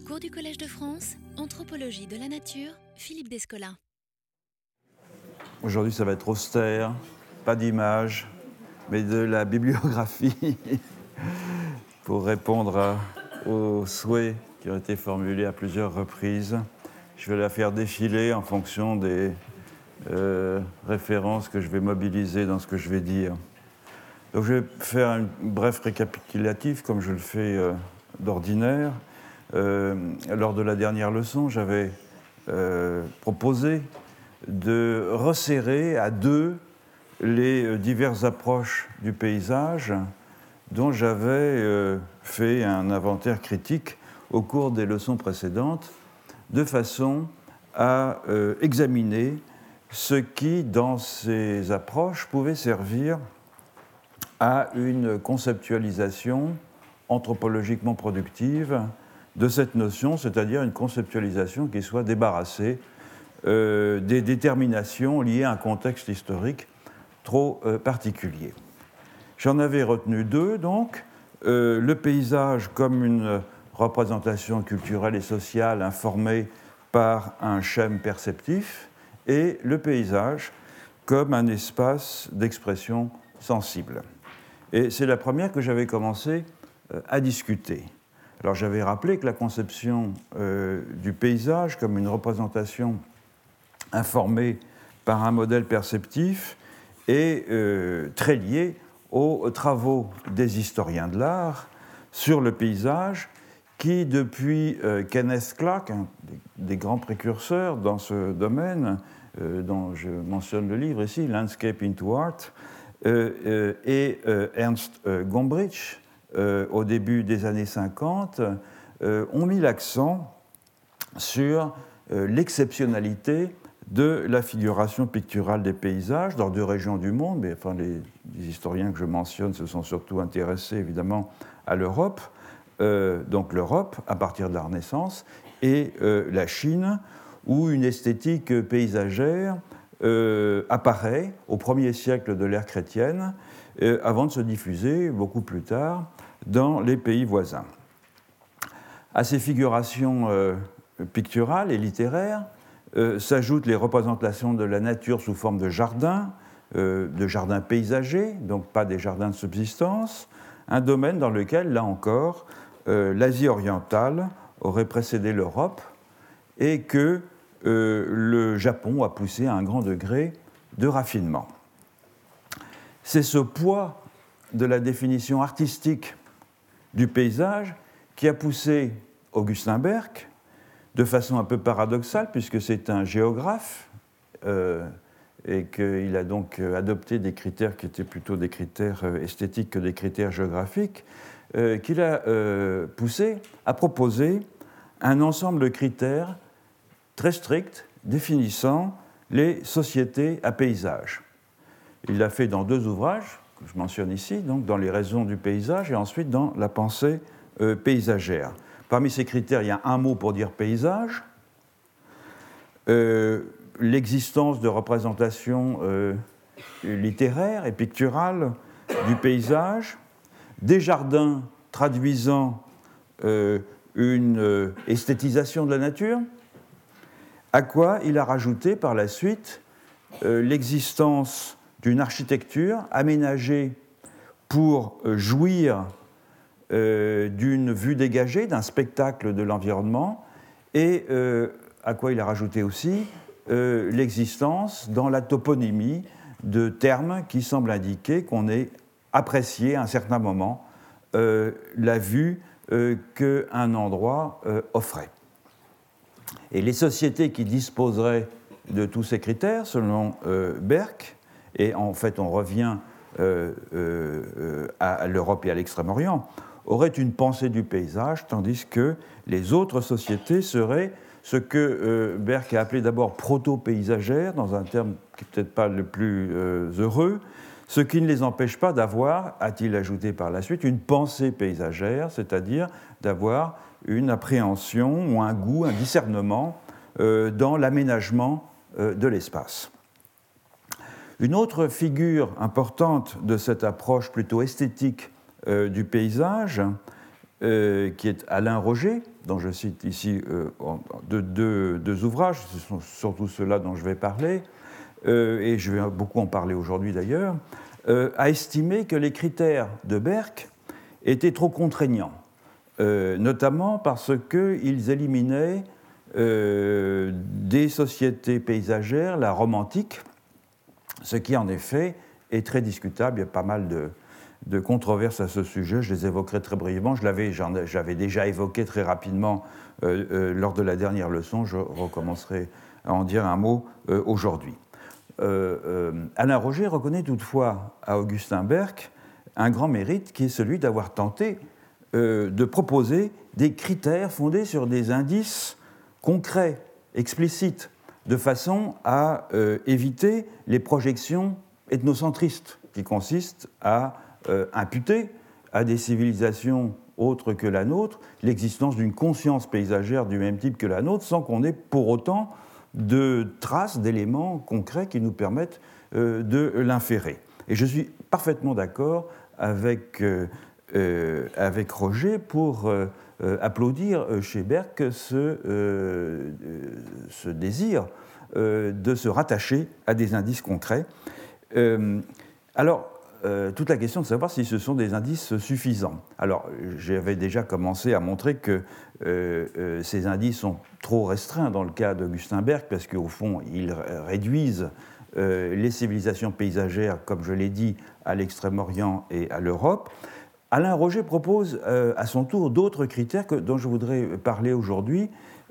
Cours du Collège de France, Anthropologie de la Nature, Philippe Descola. Aujourd'hui, ça va être austère, pas d'image, mais de la bibliographie pour répondre aux souhaits qui ont été formulés à plusieurs reprises. Je vais la faire défiler en fonction des euh, références que je vais mobiliser dans ce que je vais dire. Donc je vais faire un bref récapitulatif comme je le fais euh, d'ordinaire. Euh, lors de la dernière leçon, j'avais proposé de resserrer à deux les diverses approches du paysage dont j'avais fait un inventaire critique au cours des leçons précédentes, de façon à examiner ce qui, dans ces approches, pouvait servir à une conceptualisation anthropologiquement productive de cette notion, c'est-à-dire une conceptualisation qui soit débarrassée euh, des déterminations liées à un contexte historique trop euh, particulier. J'en avais retenu deux, donc, euh, le paysage comme une représentation culturelle et sociale informée par un schème perceptif, et le paysage comme un espace d'expression sensible. Et c'est la première que j'avais commencé à discuter. Alors j'avais rappelé que la conception euh, du paysage comme une représentation informée par un modèle perceptif est euh, très liée aux travaux des historiens de l'art sur le paysage qui, depuis Kenneth Clark, un des grands précurseurs dans ce domaine, euh, dont je mentionne le livre ici, Landscape into Art, euh, euh, et Ernst Gombrich, au début des années 50, ont mis l'accent sur l'exceptionnalité de la figuration picturale des paysages dans deux régions du monde, mais enfin, les, historiens que je mentionne se sont surtout intéressés évidemment à l'Europe, donc l'Europe à partir de la Renaissance, et la Chine, où une esthétique paysagère euh, apparaît au premier siècle de l'ère chrétienne, euh, avant de se diffuser beaucoup plus tard dans les pays voisins. À ces figurations euh, picturales et littéraires s'ajoutent les représentations de la nature sous forme de jardins, de jardins paysagers, donc pas des jardins de subsistance, un domaine dans lequel, là encore, l'Asie orientale aurait précédé l'Europe et que euh, le Japon a poussé à un grand degré de raffinement. C'est ce poids de la définition artistique du paysage qui a poussé Augustin Berck, de façon un peu paradoxale, puisque c'est un géographe, euh, et qu'il a donc adopté des critères qui étaient plutôt des critères euh, esthétiques que des critères géographiques, qu'il a poussé à proposer un ensemble de critères très strict définissant les sociétés à paysage. Il l'a fait dans deux ouvrages je mentionne ici, donc dans les raisons du paysage et ensuite dans la pensée euh, paysagère. Parmi ces critères, il y a un mot pour dire paysage, euh, l'existence de représentations euh, littéraires et picturales du paysage, des jardins traduisant une esthétisation de la nature, à quoi il a rajouté par la suite l'existence d'une architecture aménagée pour euh, jouir euh, d'une vue dégagée, d'un spectacle de l'environnement, et à quoi il a rajouté aussi l'existence dans la toponymie de termes qui semblent indiquer qu'on ait apprécié à un certain moment la vue qu'un endroit offrait. Et les sociétés qui disposeraient de tous ces critères, selon euh, Berck, et en fait on revient euh, euh, à l'Europe et à l'Extrême-Orient, auraient une pensée du paysage, tandis que les autres sociétés seraient ce que Berck a appelé d'abord proto-paysagères, dans un terme qui n'est peut-être pas le plus heureux, ce qui ne les empêche pas d'avoir, a-t-il ajouté par la suite, une pensée paysagère, c'est-à-dire d'avoir une appréhension ou un goût, un discernement euh, dans l'aménagement euh, de l'espace. Une autre figure importante de cette approche plutôt esthétique euh, du paysage qui est Alain Roger, dont je cite ici deux, ouvrages, ce sont surtout ceux-là dont je vais parler, et je vais beaucoup en parler aujourd'hui d'ailleurs, a estimé que les critères de Berck étaient trop contraignants, notamment parce qu'ils éliminaient des sociétés paysagères, la romantique, ce qui en effet est très discutable. Il y a pas mal de, controverses à ce sujet. Je les évoquerai très brièvement. Je l'avais déjà évoqué très rapidement euh, euh, lors de la dernière leçon. Je recommencerai à en dire un mot euh, aujourd'hui. Alain Roger reconnaît toutefois à Augustin Berck un grand mérite qui est celui d'avoir tenté de proposer des critères fondés sur des indices concrets, explicites, de façon à éviter les projections ethnocentristes qui consistent à euh, imputer à des civilisations autres que la nôtre l'existence d'une conscience paysagère du même type que la nôtre sans qu'on ait pour autant de traces, d'éléments concrets qui nous permettent euh, de l'inférer. Et je suis parfaitement d'accord euh, avec Roger pour applaudir chez Berck ce, ce désir de se rattacher à des indices concrets euh, alors, euh, toute la question de savoir si ce sont des indices suffisants. Alors, j'avais déjà commencé à montrer que euh, ces indices sont trop restreints dans le cas d'Augustin Berg, parce qu'au fond, ils réduisent les civilisations paysagères, comme je l'ai dit, à l'Extrême-Orient et à l'Europe. Alain Roger propose à son tour d'autres critères dont je voudrais parler aujourd'hui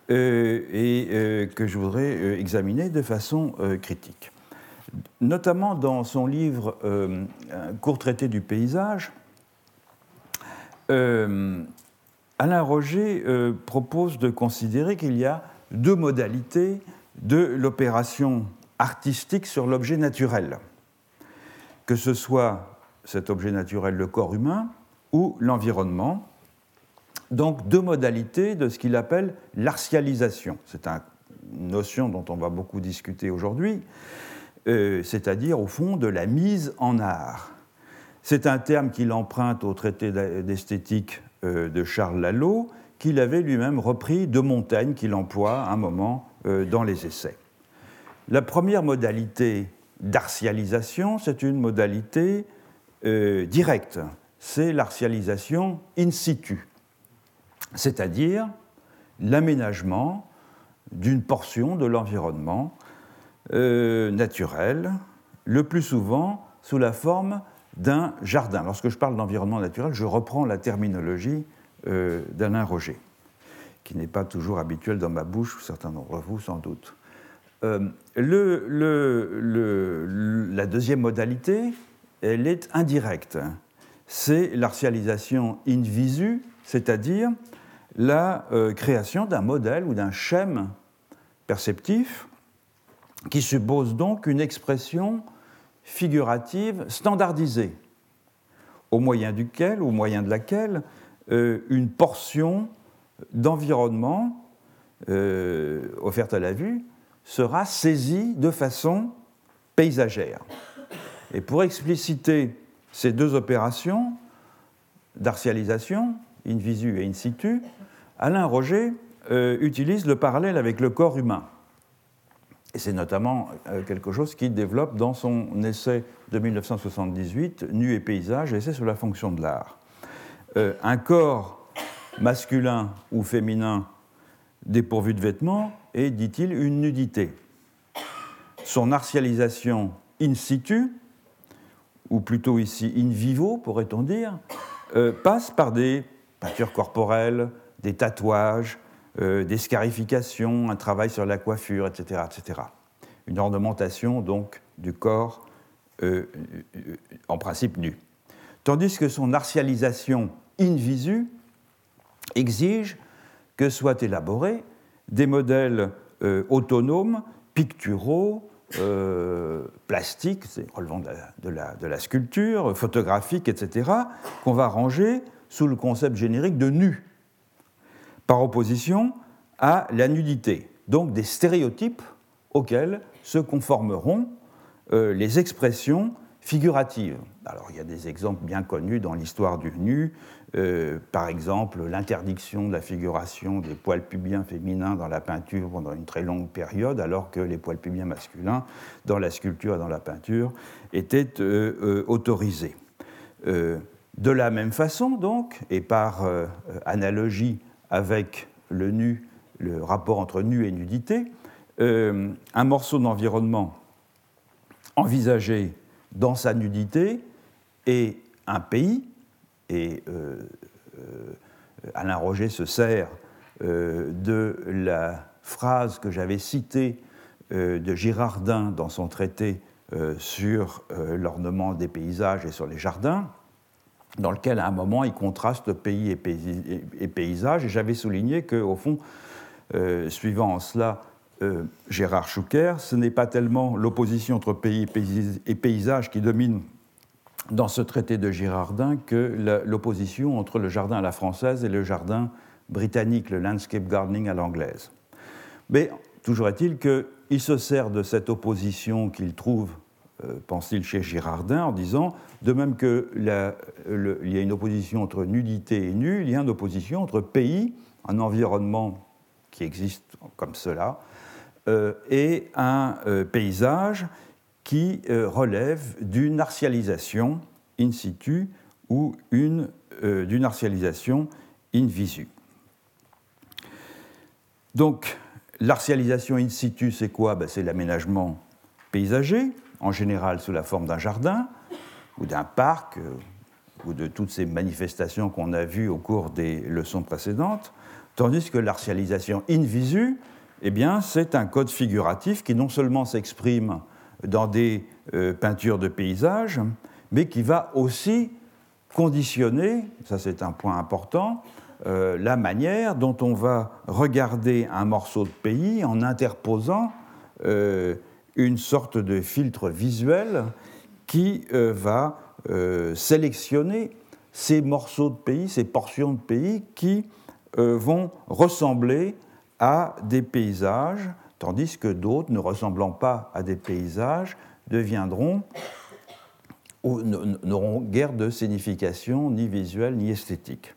et que je voudrais examiner de façon critique. Notamment dans son livre euh, Un court traité du paysage, euh, Alain Roger euh, propose de considérer qu'il y a deux modalités de l'opération artistique sur l'objet naturel, que ce soit cet objet naturel, le corps humain, ou l'environnement. Donc deux modalités de ce qu'il appelle l'artialisation. C'est une notion dont on va beaucoup discuter aujourd'hui. Euh, c'est-à-dire au fond de la mise en art. C'est un terme qu'il emprunte au traité d'esthétique euh, de Charles Lalo, qu'il avait lui-même repris de Montaigne, qu'il emploie un moment euh, dans les essais. La première modalité d'artialisation, c'est une modalité directe, c'est l'artialisation in situ, c'est-à-dire l'aménagement d'une portion de l'environnement euh, naturel, le plus souvent sous la forme d'un jardin. Lorsque je parle d'environnement naturel, je reprends la terminologie euh, d'Alain Roger, qui n'est pas toujours habituelle dans ma bouche, certains d'entre vous sans doute. Euh, la deuxième modalité, elle est indirecte. C'est l'artialisation in visu, c'est-à-dire la création d'un modèle ou d'un schème perceptif qui suppose donc une expression figurative standardisée, au moyen duquel, au moyen de laquelle euh, une portion d'environnement euh, offerte à la vue sera saisie de façon paysagère. Et pour expliciter ces deux opérations d'artialisation, in visu et in situ, Alain Roger euh, utilise le parallèle avec le corps humain. Et c'est notamment euh, quelque chose qu'il développe dans son essai de 1978, Nu et paysage, essai sur la fonction de l'art. Euh, un corps masculin ou féminin dépourvu de vêtements est, dit-il, une nudité. Son artialisation in situ, ou plutôt ici in vivo, pourrait-on dire, euh, passe par des peintures corporelles, des tatouages, euh, des scarifications, un travail sur la coiffure, etc. etc. Une ornementation donc du corps euh, en principe nu. Tandis que son artialisation in visu exige que soient élaborés des modèles autonomes, picturaux, plastiques, relevant de la, sculpture, photographiques, etc., qu'on va ranger sous le concept générique de nu par opposition à la nudité, donc des stéréotypes auxquels se conformeront euh, les expressions figurative. Alors il y a des exemples bien connus dans l'histoire du nu, euh, par exemple l'interdiction de la figuration des poils pubiens féminins dans la peinture pendant une très longue période, alors que les poils pubiens masculins dans la sculpture et dans la peinture étaient euh, euh, autorisés. de la même façon donc, et par analogie avec le nu, le rapport entre nu et nudité, un morceau d'environnement envisagé dans sa nudité et un pays, et euh, euh, Alain Roger se sert euh, de la phrase que j'avais citée de Girardin dans son traité sur l'ornement des paysages et sur les jardins, dans lequel à un moment il contraste pays et, paysage, et j'avais souligné qu'au fond, suivant en cela Gérard Schoucker, ce n'est pas tellement l'opposition entre pays et paysage qui domine dans ce traité de Girardin que l'opposition entre le jardin à la française et le jardin britannique, le landscape gardening à l'anglaise. Mais toujours est-il qu'il se sert de cette opposition qu'il trouve, euh, pense-t-il, chez Girardin, en disant, de même qu'il y a une opposition entre nudité et nu, il y a une opposition entre pays, un environnement qui existe comme cela, euh, et un euh, paysage qui euh, relève d'une artialisation in situ ou euh, d'une artialisation in visu. Donc, l'artialisation in situ, c'est quoi? Ben, C'est l'aménagement paysager, en général sous la forme d'un jardin ou d'un parc, euh, ou de toutes ces manifestations qu'on a vues au cours des leçons précédentes, tandis que l'artialisation in visu, eh bien, c'est un code figuratif qui non seulement s'exprime dans des euh, peintures de paysages, mais qui va aussi conditionner, ça c'est un point important, euh, la manière dont on va regarder un morceau de pays en interposant euh, une sorte de filtre visuel qui va sélectionner ces morceaux de pays, ces portions de pays qui vont ressembler à des paysages tandis que d'autres, ne ressemblant pas à des paysages, deviendront n'auront guère de signification ni visuelle ni esthétique.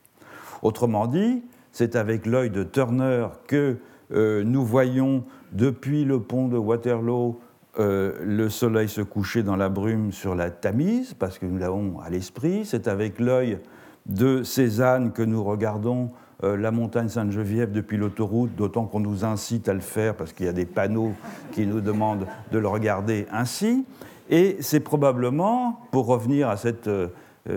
Autrement dit, c'est avec l'œil de Turner que euh, nous voyons depuis le pont de Waterloo euh, le soleil se coucher dans la brume sur la Tamise, parce que nous l'avons à l'esprit. C'est avec l'œil de Cézanne que nous regardons euh, la montagne Sainte-Geneviève depuis l'autoroute, d'autant qu'on nous incite à le faire parce qu'il y a des panneaux qui nous demandent de le regarder ainsi. Et c'est probablement, pour revenir à cette euh,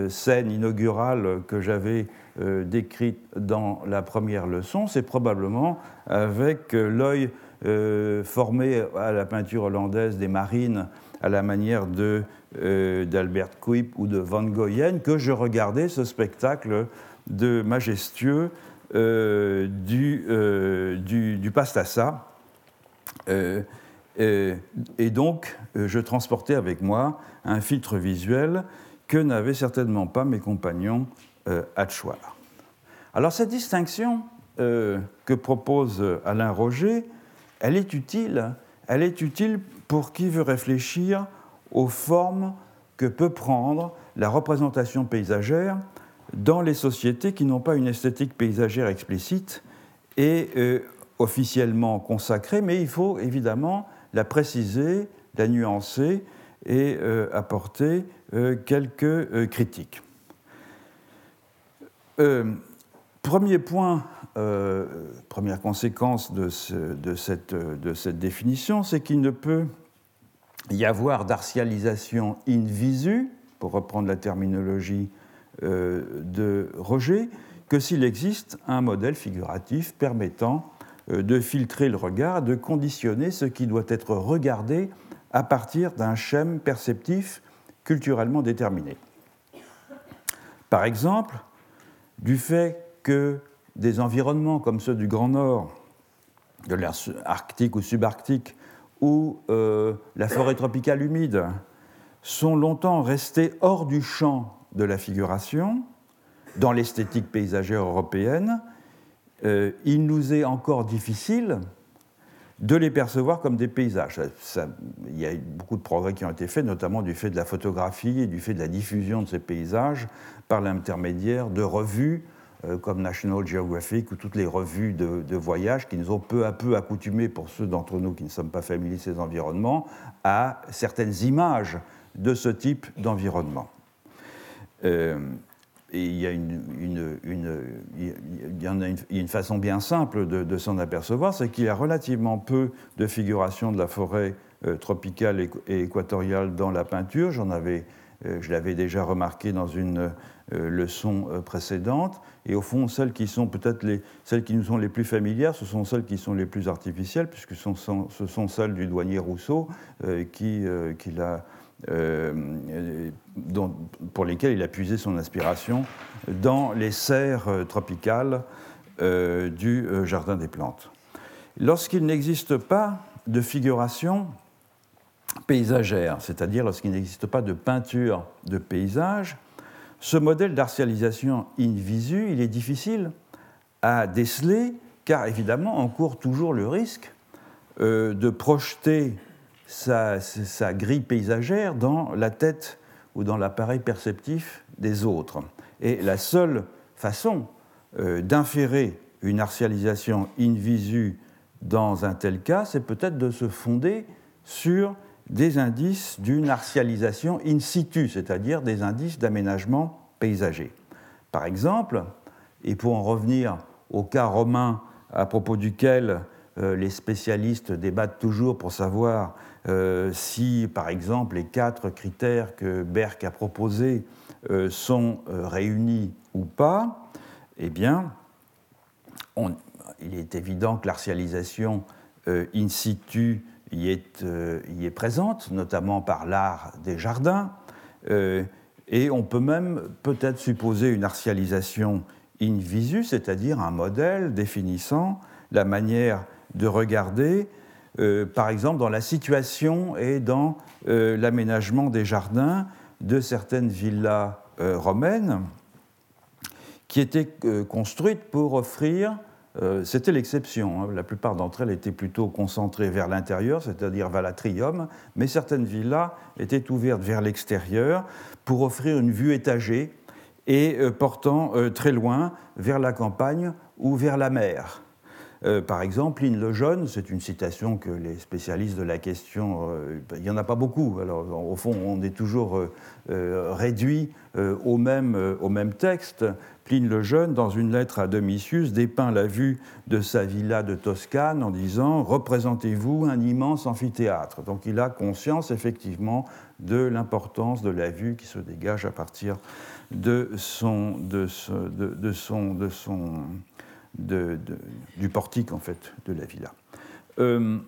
scène inaugurale que j'avais euh, décrite dans la première leçon, c'est probablement avec l'œil formé à la peinture hollandaise des marines à la manière d'Albert Kuip ou de Van Goyen que je regardais ce spectacle de majestueux euh, du, euh, du, du, pastassa. Euh, et donc, je transportais avec moi un filtre visuel que n'avaient certainement pas mes compagnons à Chouard. Alors, cette distinction que propose Alain Roger, elle est utile. Elle est utile pour qui veut réfléchir aux formes que peut prendre la représentation paysagère dans les sociétés qui n'ont pas une esthétique paysagère explicite et euh, officiellement consacrée, mais il faut évidemment la préciser, la nuancer et euh, apporter euh, quelques critiques. premier point, première conséquence de, cette, de cette, définition, c'est qu'il ne peut y avoir d'artialisation in visu, pour reprendre la terminologie de Roger que s'il existe un modèle figuratif permettant euh, de filtrer le regard, de conditionner ce qui doit être regardé à partir d'un schème perceptif culturellement déterminé. Par exemple, du fait que des environnements comme ceux du Grand Nord, de l'air arctique ou subarctique, ou euh, la forêt tropicale humide, sont longtemps restés hors du champ de la figuration dans l'esthétique paysagère européenne, euh, il nous est encore difficile de les percevoir comme des paysages. il y a eu beaucoup de progrès qui ont été faits, notamment du fait de la photographie et du fait de la diffusion de ces paysages par l'intermédiaire de revues euh, comme National Geographic ou toutes les revues de, voyage qui nous ont peu à peu accoutumés, pour ceux d'entre nous qui ne sommes pas familiers de ces environnements, à certaines images de ce type d'environnement. Et il y a une, une, façon bien simple de, s'en apercevoir, c'est qu'il y a relativement peu de figuration de la forêt euh, tropicale et, équatoriale dans la peinture. J'en avais, euh, je l'avais déjà remarqué dans une euh, leçon précédente. Et au fond, celles qui sont peut-être les, celles qui nous sont les plus familières, ce sont celles qui sont les plus artificielles, puisque ce sont, ce sont celles du douanier Rousseau qui, qui l'a euh, pour lesquels il a puisé son inspiration dans les serres euh, tropicales euh, du Jardin des plantes. Lorsqu'il n'existe pas de figuration paysagère, c'est-à-dire lorsqu'il n'existe pas de peinture de paysage, ce modèle d'artialisation in visu, il est difficile à déceler, car évidemment, on court toujours le risque de projeter sa, grille paysagère dans la tête ou dans l'appareil perceptif des autres. Et la seule façon euh, d'inférer une artialisation in visu dans un tel cas, c'est peut-être de se fonder sur des indices d'une artialisation in situ, c'est-à-dire des indices d'aménagement paysager. Par exemple, et pour en revenir au cas romain à propos duquel euh, les spécialistes débattent toujours pour savoir euh, si, par exemple, les quatre critères que Berck a proposés euh, sont euh, réunis ou pas, eh bien, il est évident que l'artialisation in situ y est, y est, présente, notamment par l'art des jardins, et on peut même peut-être supposer une artialisation in visu, c'est-à-dire un modèle définissant la manière de regarder euh, par exemple dans la situation et dans euh, l'aménagement des jardins de certaines villas euh, romaines qui étaient construites pour offrir, c'était l'exception, hein, la plupart d'entre elles étaient plutôt concentrées vers l'intérieur, c'est-à-dire vers l'atrium, mais certaines villas étaient ouvertes vers l'extérieur pour offrir une vue étagée et portant très loin vers la campagne ou vers la mer. Euh, par exemple, Pline le Jeune, c'est une citation que les spécialistes de la question, euh, il n'y en a pas beaucoup. Alors, au fond, on est toujours euh, réduit au, même, au même texte. Pline le Jeune, dans une lettre à Domitius, dépeint la vue de sa villa de Toscane en disant Représentez-vous un immense amphithéâtre. Donc, il a conscience, effectivement, de l'importance de la vue qui se dégage à partir de son, de, de son, de son du portique de la villa. Euh,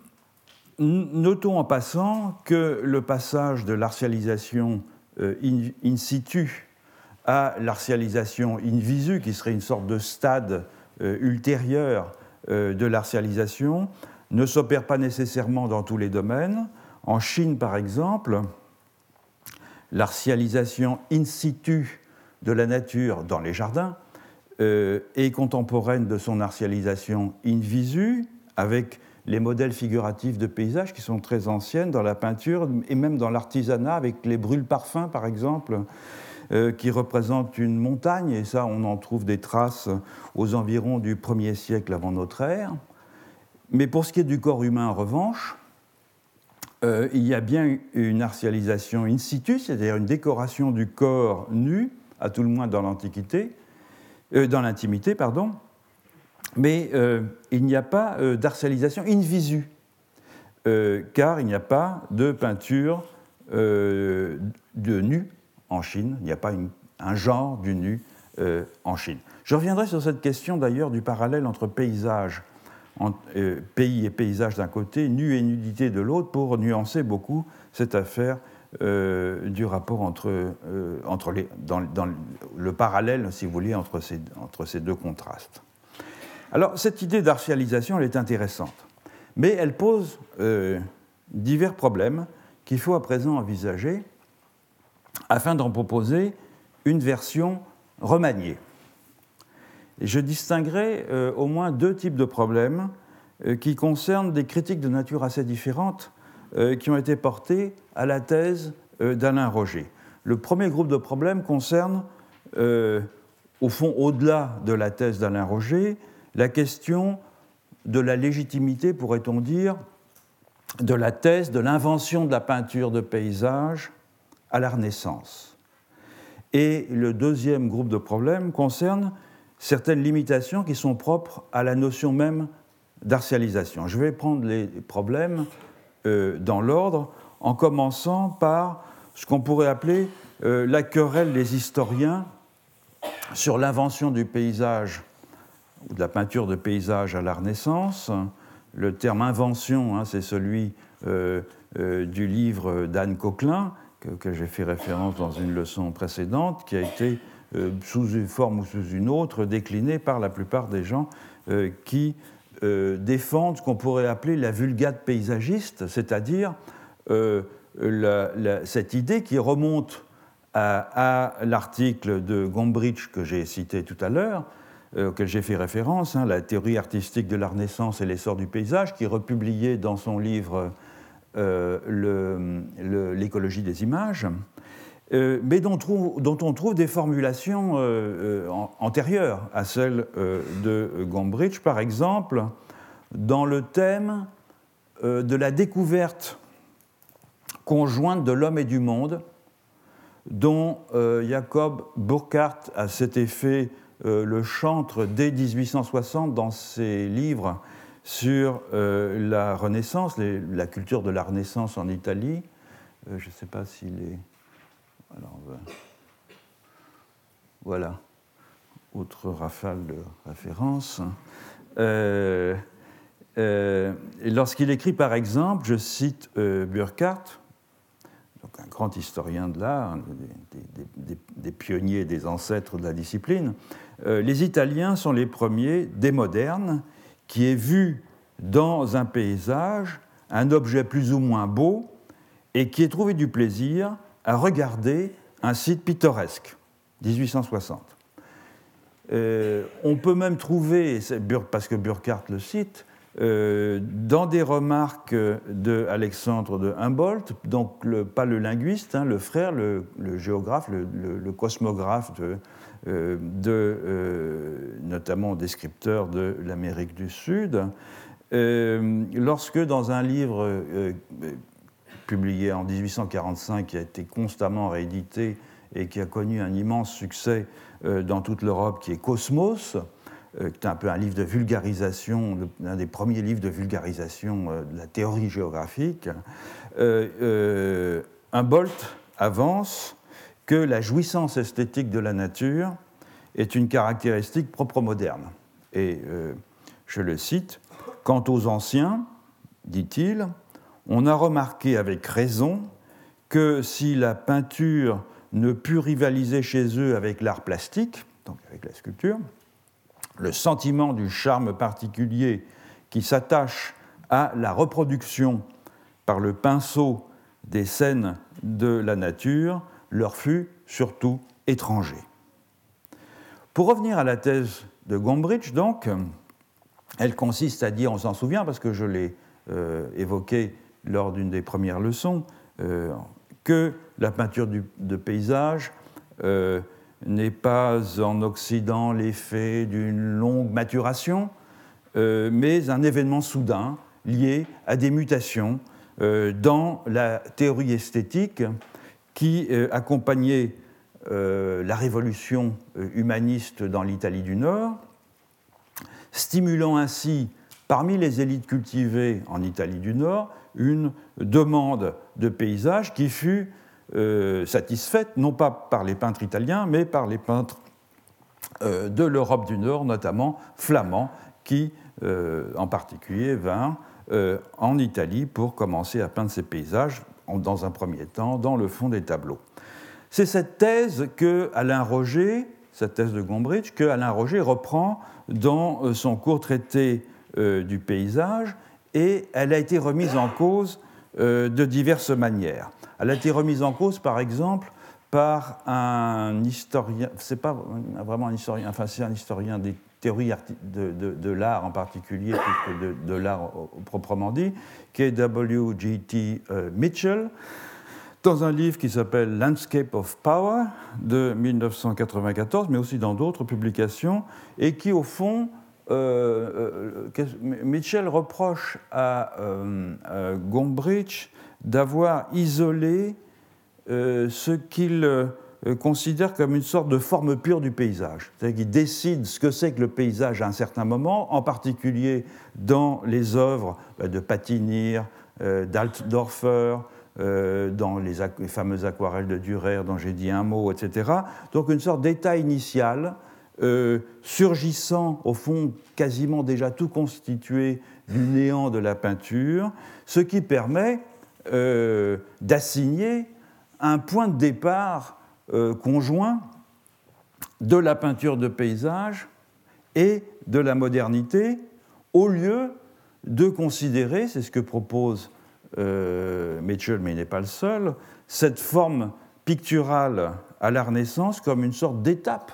notons en passant que le passage de l'artialisation euh, in, situ à l'artialisation in visu, qui serait une sorte de stade euh, ultérieur de l'artialisation, ne s'opère pas nécessairement dans tous les domaines. En Chine, par exemple, l'artialisation in situ de la nature dans les jardins euh, et contemporaine de son artialisation in visu, avec les modèles figuratifs de paysages qui sont très anciennes dans la peinture et même dans l'artisanat, avec les brûles-parfums par exemple, euh, qui représentent une montagne, et ça on en trouve des traces aux environs du 1er siècle avant notre ère. Mais pour ce qui est du corps humain en revanche, euh, il y a bien une artialisation in situ, c'est-à-dire une décoration du corps nu, à tout le moins dans l'Antiquité, euh, dans l'intimité, pardon, mais euh, il n'y a pas euh, in visu, car il n'y a pas de peinture de nu en Chine, il n'y a pas un genre du nu en Chine. Je reviendrai sur cette question d'ailleurs du parallèle entre paysage, pays et paysage d'un côté, nu et nudité de l'autre, pour nuancer beaucoup cette affaire euh, du rapport entre, euh, entre les, dans, le parallèle, si vous voulez, entre ces, entre ces deux contrastes. Alors, cette idée d'artialisation, elle est intéressante, mais elle pose euh, divers problèmes qu'il faut à présent envisager afin d'en proposer une version remaniée. Je distinguerai au moins deux types de problèmes qui concernent des critiques de nature assez différentes qui ont été portées à la thèse d'Alain Roger. Le premier groupe de problèmes concerne, au fond, au-delà de la thèse d'Alain Roger, la question de la légitimité, pourrait-on dire, de la thèse de l'invention de la peinture de paysage à la Renaissance. Et le deuxième groupe de problèmes concerne certaines limitations qui sont propres à la notion même d'artialisation. Je vais prendre les problèmes euh, dans l'ordre, en commençant par ce qu'on pourrait appeler euh, la querelle des historiens sur l'invention du paysage ou de la peinture de paysage à la Renaissance. Le terme invention, hein, c'est celui euh, du livre d'Anne Coquelin, que, j'ai fait référence dans une leçon précédente, qui a été, sous une forme ou sous une autre, décliné par la plupart des gens qui défendent ce qu'on pourrait appeler la vulgate paysagiste, c'est-à-dire cette idée qui remonte à, l'article de Gombrich que j'ai cité tout à l'heure, euh, auquel j'ai fait référence, hein, la théorie artistique de la Renaissance et l'essor du paysage, qui republié dans son livre euh, L'écologie des images, euh, mais dont, on trouve des formulations antérieures à celles de Gombrich, par exemple, dans le thème de la découverte conjointe de l'homme et du monde, dont Jacob Burckhardt a cet effet euh, le chantre dès 1860 dans ses livres sur euh, la Renaissance, la culture de la Renaissance en Italie. Euh, je ne sais pas s'il est. voilà, autre rafale de référence. Lorsqu'il écrit, par exemple, je cite Burkhardt, donc un grand historien de l'art, des, des, pionniers, des ancêtres de la discipline, euh, les Italiens sont les premiers, des modernes, qui aient vu dans un paysage un objet plus ou moins beau et qui aient trouvé du plaisir à regarder un site pittoresque, 1860. Euh, on peut même trouver, parce que Burkhardt le cite, euh, dans des remarques de Alexandre de Humboldt, donc pas le linguiste, hein, le frère, le, géographe, le cosmographe de, euh, notamment descripteurs de l'Amérique du Sud. Lorsque dans un livre publié en 1845, qui a été constamment réédité et qui a connu un immense succès dans toute l'Europe, qui est Cosmos, qui est un peu un livre de vulgarisation, un des premiers livres de vulgarisation de la théorie géographique, Humboldt avance que la jouissance esthétique de la nature est une caractéristique propre moderne. Et euh, je le cite, Quant aux anciens, dit-il, on a remarqué avec raison que si la peinture ne put rivaliser chez eux avec l'art plastique, donc avec la sculpture, le sentiment du charme particulier qui s'attache à la reproduction par le pinceau des scènes de la nature leur fut surtout étranger. Pour revenir à la thèse de Gombrich, donc, elle consiste à dire, on s'en souvient parce que je l'ai euh, évoqué lors d'une des premières leçons, euh, que la peinture de paysage euh, n'est pas en Occident l'effet d'une longue maturation, mais un événement soudain lié à des mutations dans la théorie esthétique qui euh, accompagnait euh, la révolution euh, humaniste dans l'Italie du Nord, stimulant ainsi parmi les élites cultivées en Italie du Nord une demande de paysage qui fut satisfaite non pas par les peintres italiens, mais par les peintres de l'Europe du Nord, notamment flamands, qui en particulier vinrent en Italie pour commencer à peindre ces paysages dans un premier temps, dans le fond des tableaux. C'est cette thèse que Alain Roger, cette thèse de Gombrich, que Alain Roger reprend dans euh, son court traité euh, du paysage, et elle a été remise en cause euh, de diverses manières. Elle a été remise en cause, par exemple, par un historien, c'est pas vraiment un historien, enfin c'est un historien théorie de, l'art en particulier, plus que de, l'art proprement dit, qui est W.G.T. Mitchell, dans un livre qui s'appelle Landscape of Power de 1994, mais aussi dans d'autres publications, et qui, au fond, euh, euh, Mitchell reproche à, euh, Gombrich d'avoir isolé ce qu'il considère comme une sorte de forme pure du paysage. C'est-à-dire qu'il décide ce que c'est que le paysage à un certain moment, en particulier dans les œuvres de Patinir, d'Altdorfer, dans les, fameuses aquarelles de Dürer dont j'ai dit un mot, etc. Donc une sorte d'état initial euh, surgissant au fond quasiment déjà tout constitué du néant de la peinture, ce qui permet euh, d'assigner un point de départ euh, conjoint de la peinture de paysage et de la modernité, au lieu de considérer, c'est ce que propose Mitchell, mais il n'est pas le seul, cette forme picturale à la Renaissance comme une sorte d'étape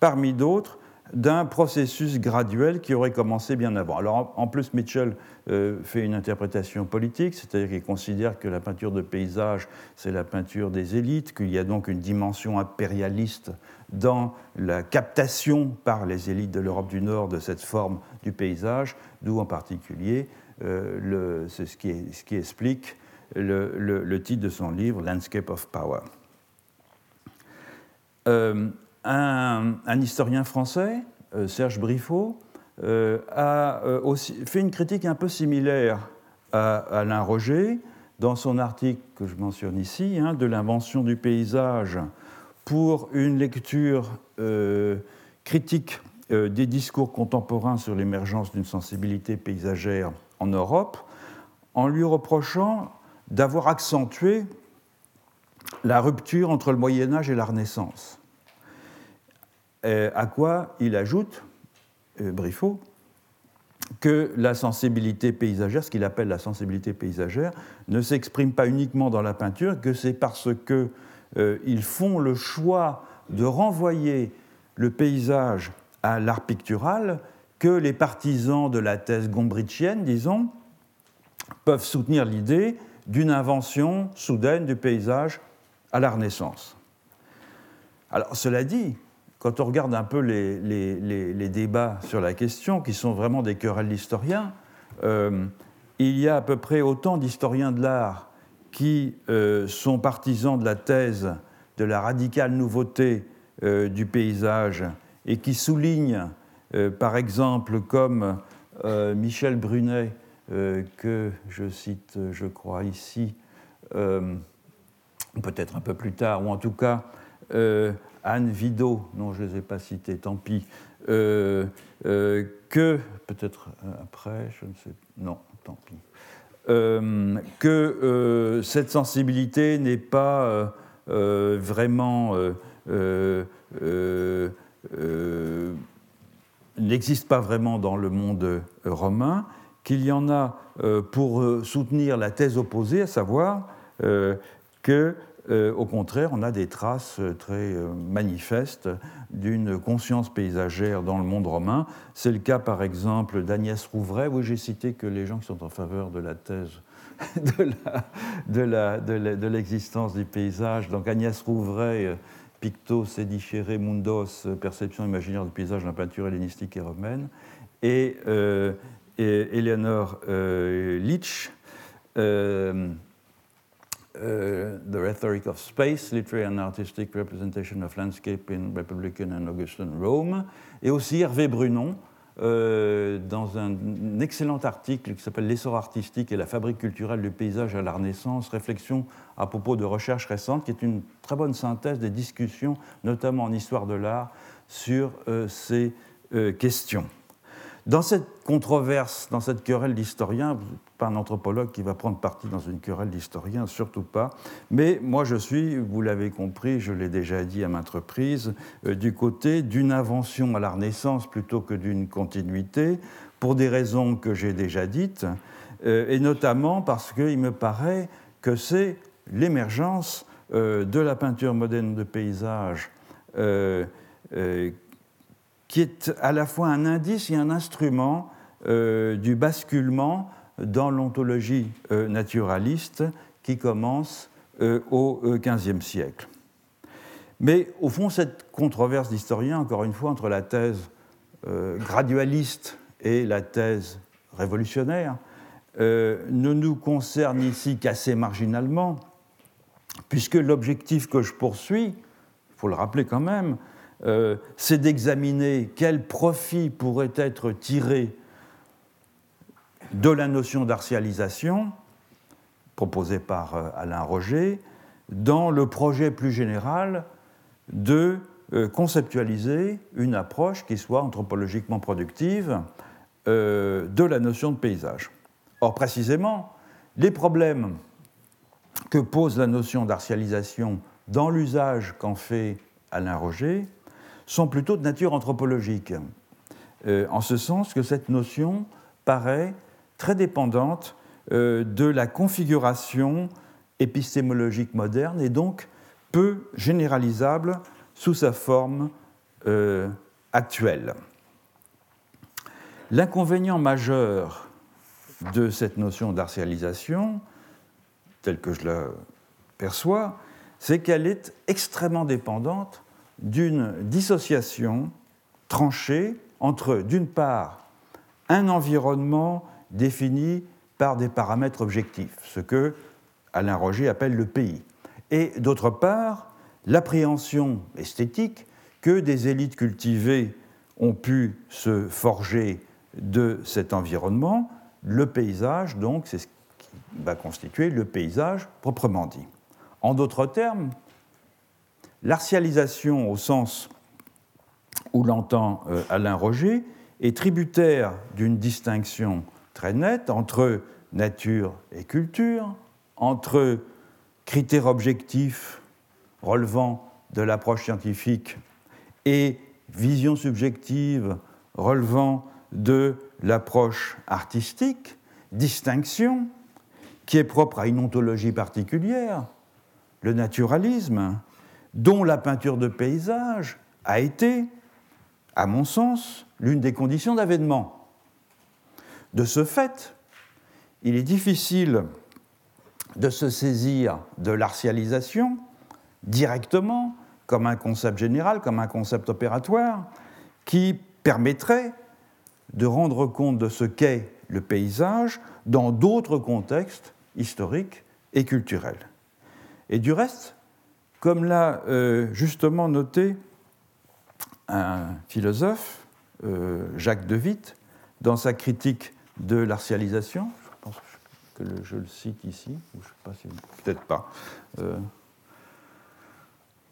parmi d'autres, d'un processus graduel qui aurait commencé bien avant. Alors en plus, Mitchell euh, fait une interprétation politique, c'est-à-dire qu'il considère que la peinture de paysage, c'est la peinture des élites, qu'il y a donc une dimension impérialiste dans la captation par les élites de l'Europe du Nord de cette forme du paysage, d'où en particulier, euh, c'est ce qui, explique le, le, titre de son livre, Landscape of Power. Euh, un, historien français, euh, Serge Briffaut, euh, a euh, fait une critique un peu similaire à Alain Roger dans son article que je mentionne ici, hein, de l'invention du paysage pour une lecture critique des discours contemporains sur l'émergence d'une sensibilité paysagère en Europe, en lui reprochant d'avoir accentué la rupture entre le Moyen Âge et la Renaissance. Euh, à quoi il ajoute, euh, Briffaut, que la sensibilité paysagère, ce qu'il appelle la sensibilité paysagère, ne s'exprime pas uniquement dans la peinture, que c'est parce qu'ils euh, font le choix de renvoyer le paysage à l'art pictural que les partisans de la thèse gombrichienne, disons, peuvent soutenir l'idée d'une invention soudaine du paysage à la Renaissance. Alors, cela dit, quand on regarde un peu les, débats sur la question, qui sont vraiment des querelles d'historiens, euh, il y a à peu près autant d'historiens de l'art qui euh, sont partisans de la thèse de la radicale nouveauté euh, du paysage et qui soulignent, par exemple, comme Michel Brunet, que je cite, je crois, ici, peut-être un peu plus tard, ou en tout cas Anne Vidot, non, je ne les ai pas cités, tant pis, euh, euh, que, peut-être euh, après, je ne sais, non, tant pis, que cette sensibilité n'est pas vraiment n'existe pas vraiment dans le monde romain, qu'il y en a pour soutenir la thèse opposée, à savoir que euh, au contraire, on a des traces euh, très euh, manifestes d'une conscience paysagère dans le monde romain. C'est le cas, par exemple, d'Agnès Rouvray. Oui, j'ai cité que les gens qui sont en faveur de la thèse de l'existence du paysage. Donc Agnès Rouvray, Picto Sedicere Mundos, perception imaginaire du paysage dans la peinture hellénistique et romaine, et, et Eleanor Leach, Uh, the Rhetoric of Space, Literary and Artistic Representation of Landscape in Republican and Augustan Rome, et aussi Hervé Brunon, euh, dans un, excellent article qui s'appelle L'essor artistique et la fabrique culturelle du paysage à la Renaissance, réflexion à propos de recherches récentes, qui est une très bonne synthèse des discussions, notamment en histoire de l'art, sur euh, ces euh, questions. Dans cette controverse, dans cette querelle d'historiens, pas un anthropologue qui va prendre parti dans une querelle d'historiens, surtout pas. Mais moi, je suis, vous l'avez compris, je l'ai déjà dit à maintes reprises, euh, du côté d'une invention à la Renaissance plutôt que d'une continuité, pour des raisons que j'ai déjà dites, euh, et notamment parce qu'il me paraît que c'est l'émergence euh, de la peinture moderne de paysage qui est à la fois un indice et un instrument euh, du basculement dans l'ontologie euh, naturaliste qui commence euh, au XVe siècle. Mais au fond, cette controverse d'historiens, encore une fois, entre la thèse gradualiste et la thèse révolutionnaire, ne nous concerne ici qu'assez marginalement, puisque l'objectif que je poursuis, il faut le rappeler quand même, euh, c'est d'examiner quel profit pourrait être tiré de la notion d'artialisation proposée par euh, Alain Roger dans le projet plus général de euh, conceptualiser une approche qui soit anthropologiquement productive de la notion de paysage. Or, précisément, les problèmes que pose la notion d'artialisation dans l'usage qu'en fait Alain Roger sont plutôt de nature anthropologique, euh, en ce sens que cette notion paraît très dépendante euh, de la configuration épistémologique moderne et donc peu généralisable sous sa forme euh, actuelle. L'inconvénient majeur de cette notion d'artialisation, telle que je la perçois, c'est qu'elle est extrêmement dépendante d'une dissociation tranchée entre, d'une part, un environnement défini par des paramètres objectifs, ce que Alain Roger appelle le pays, et d'autre part, l'appréhension esthétique que des élites cultivées ont pu se forger de cet environnement, le paysage, donc, c'est ce qui va constituer le paysage proprement dit. En d'autres termes, L'artialisation, au sens où l'entend euh, Alain Roger, est tributaire d'une distinction très nette entre nature et culture, entre critères objectifs relevant de l'approche scientifique et vision subjective relevant de l'approche artistique, distinction qui est propre à une ontologie particulière, le naturalisme, dont la peinture de paysage a été, à mon sens, l'une des conditions d'avènement. De ce fait, il est difficile de se saisir de l'artialisation directement comme un concept général, comme un concept opératoire, qui permettrait de rendre compte de ce qu'est le paysage dans d'autres contextes historiques et culturels. Et du reste, comme l'a euh, justement noté un philosophe, euh, Jacques De Witt, dans sa critique de l'artialisation, je pense que je le cite ici, je sais pas si, peut-être pas.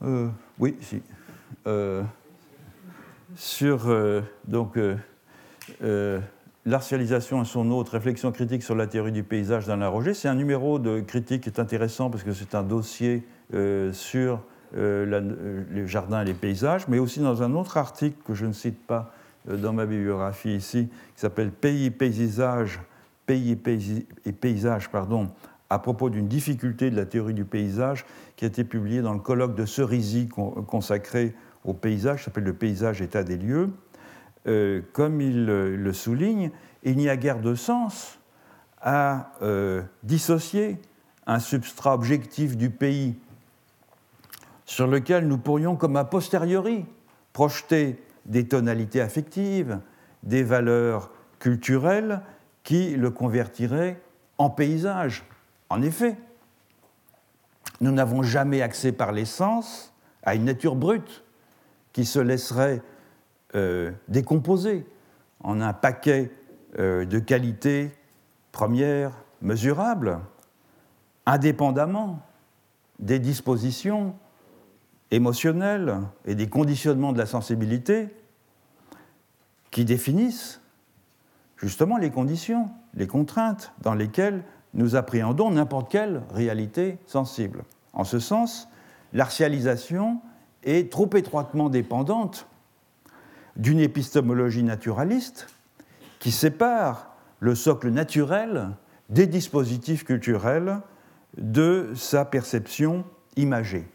Euh, oui, si. sur donc l'artialisation et son autre réflexion critique sur la théorie du paysage d'Alain Roger, c'est un numéro de critique qui est intéressant parce que c'est un dossier sur euh, les jardins et les paysages, mais aussi dans un autre article que je ne cite pas euh, dans ma bibliographie ici, qui s'appelle Pays, paysage, pays et paysage, pardon, à propos d'une difficulté de la théorie du paysage, qui a été publié dans le colloque de Cerisy consacré au paysage, qui s'appelle Le paysage état des lieux. comme il le souligne, il n'y a guère de sens à dissocier un substrat objectif du pays sur lequel nous pourrions, comme a posteriori, projeter des tonalités affectives, des valeurs culturelles qui le convertiraient en paysage. En effet, nous n'avons jamais accès par l'essence à une nature brute qui se laisserait euh, décomposer en un paquet euh, de qualités premières mesurables, indépendamment des dispositions émotionnels et des conditionnements de la sensibilité qui définissent justement les conditions, les contraintes dans lesquelles nous appréhendons n'importe quelle réalité sensible. En ce sens, l'artialisation est trop étroitement dépendante d'une épistémologie naturaliste qui sépare le socle naturel des dispositifs culturels de sa perception imagée.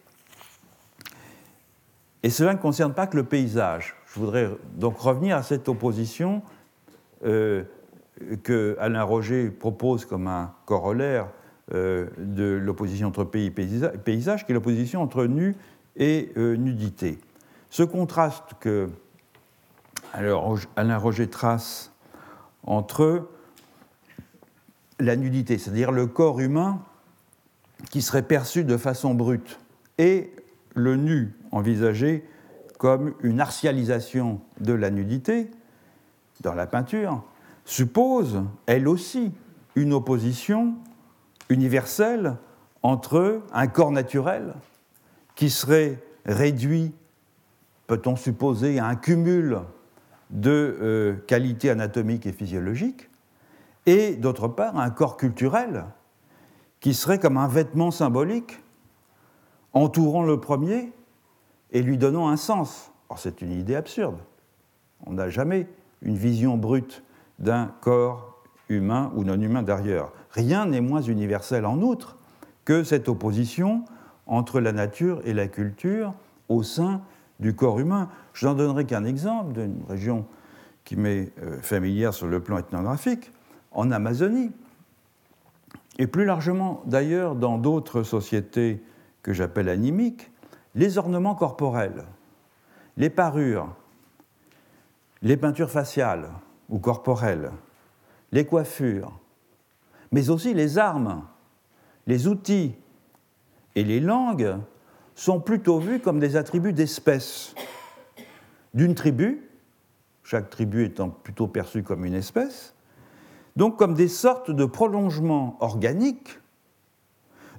Et cela ne concerne pas que le paysage. je voudrais donc revenir à cette opposition euh, que Alain Roger propose comme un corollaire euh, de l'opposition entre pays et paysage, qui est l'opposition entre nu et euh, nudité. Ce contraste que Alain Roger trace entre la nudité, c'est-à-dire le corps humain qui serait perçu de façon brute, et le nu envisagé comme une artialisation de la nudité dans la peinture, suppose, elle aussi, une opposition universelle entre un corps naturel qui serait réduit, peut-on supposer, à un cumul de euh, qualités anatomiques et physiologiques, et d'autre part un corps culturel qui serait comme un vêtement symbolique entourant le premier et lui donnant un sens. Or, c'est une idée absurde. On n'a jamais une vision brute d'un corps humain ou non humain d'ailleurs. Rien n'est moins universel en outre que cette opposition entre la nature et la culture au sein du corps humain. Je n'en donnerai qu'un exemple d'une région qui m'est euh, familière sur le plan ethnographique, en Amazonie. Et plus largement d'ailleurs dans d'autres sociétés que j'appelle animiques, les ornements corporels, les parures, les peintures faciales ou corporelles, les coiffures, mais aussi les armes, les outils et les langues sont plutôt vus comme des attributs d'espèce d'une tribu, chaque tribu étant plutôt perçue comme une espèce, donc comme des sortes de prolongements organiques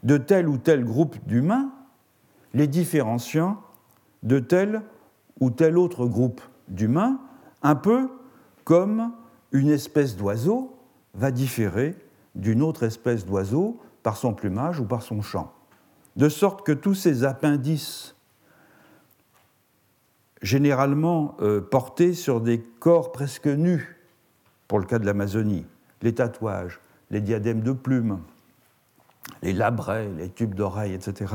de tel ou tel groupe d'humains, les différenciant de tel ou tel autre groupe d'humains, un peu comme une espèce d'oiseau va différer d'une autre espèce d'oiseau par son plumage ou par son chant. De sorte que tous ces appendices, généralement euh, portés sur des corps presque nus, pour le cas de l'Amazonie, les tatouages, les diadèmes de plumes, les labrets, les tubes d'oreilles, etc.,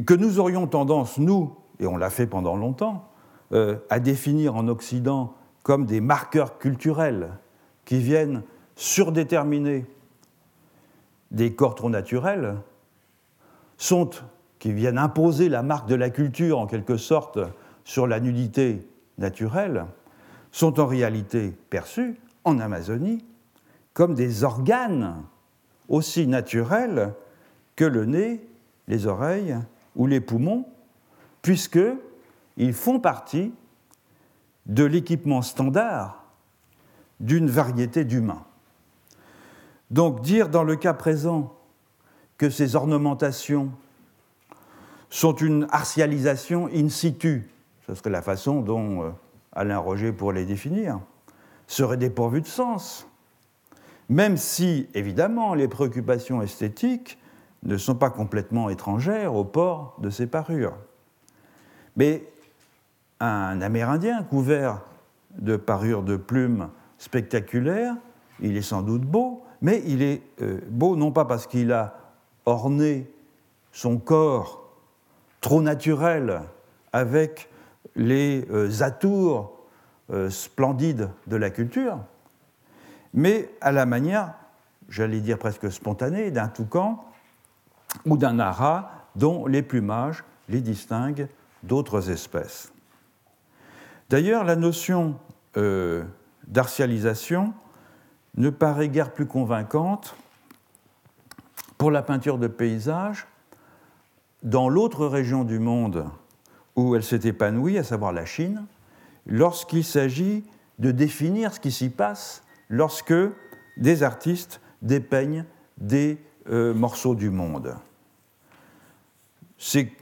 que nous aurions tendance, nous, et on l'a fait pendant longtemps, euh, à définir en Occident comme des marqueurs culturels qui viennent surdéterminer des corps trop naturels, sont, qui viennent imposer la marque de la culture en quelque sorte sur la nudité naturelle, sont en réalité perçus en Amazonie comme des organes aussi naturels que le nez, les oreilles ou les poumons, puisqu'ils font partie de l'équipement standard d'une variété d'humains. Donc dire dans le cas présent que ces ornementations sont une artialisation in situ, ce serait la façon dont euh, Alain Roger pourrait les définir, serait dépourvu de sens. Même si, évidemment, les préoccupations esthétiques ne sont pas complètement étrangères au port de ces parures. Mais un Amérindien couvert de parures de plumes spectaculaires, il est sans doute beau, mais il est euh, beau non pas parce qu'il a orné son corps trop naturel avec les euh, atours euh, splendides de la culture, mais à la manière, j'allais dire presque spontanée, d'un toucan ou d'un ara dont les plumages les distinguent d'autres espèces. D'ailleurs, la notion euh, d'artialisation ne paraît guère plus convaincante pour la peinture de paysage dans l'autre région du monde où elle s'est épanouie, à savoir la Chine, lorsqu'il s'agit de définir ce qui s'y passe lorsque des artistes dépeignent des euh, morceaux du monde. C'est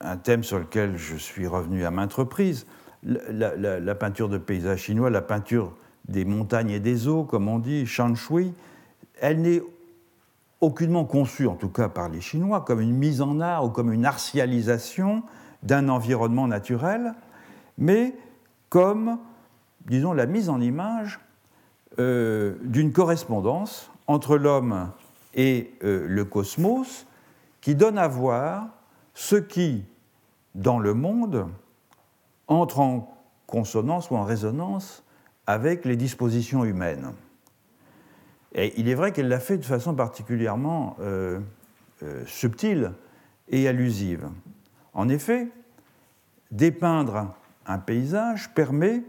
un thème sur lequel je suis revenu à maintes reprises. La, peinture de paysage chinois, la peinture des montagnes et des eaux, comme on dit, shan shui, elle n'est aucunement conçue, en tout cas par les Chinois, comme une mise en art ou comme une artialisation d'un environnement naturel, mais comme, disons, la mise en image euh, d'une correspondance entre l'homme et euh, le cosmos qui donne à voir ce qui, dans le monde, entre en consonance ou en résonance avec les dispositions humaines. Et il est vrai qu'elle l'a fait de façon particulièrement euh, euh, subtile et allusive. En effet, dépeindre un paysage permet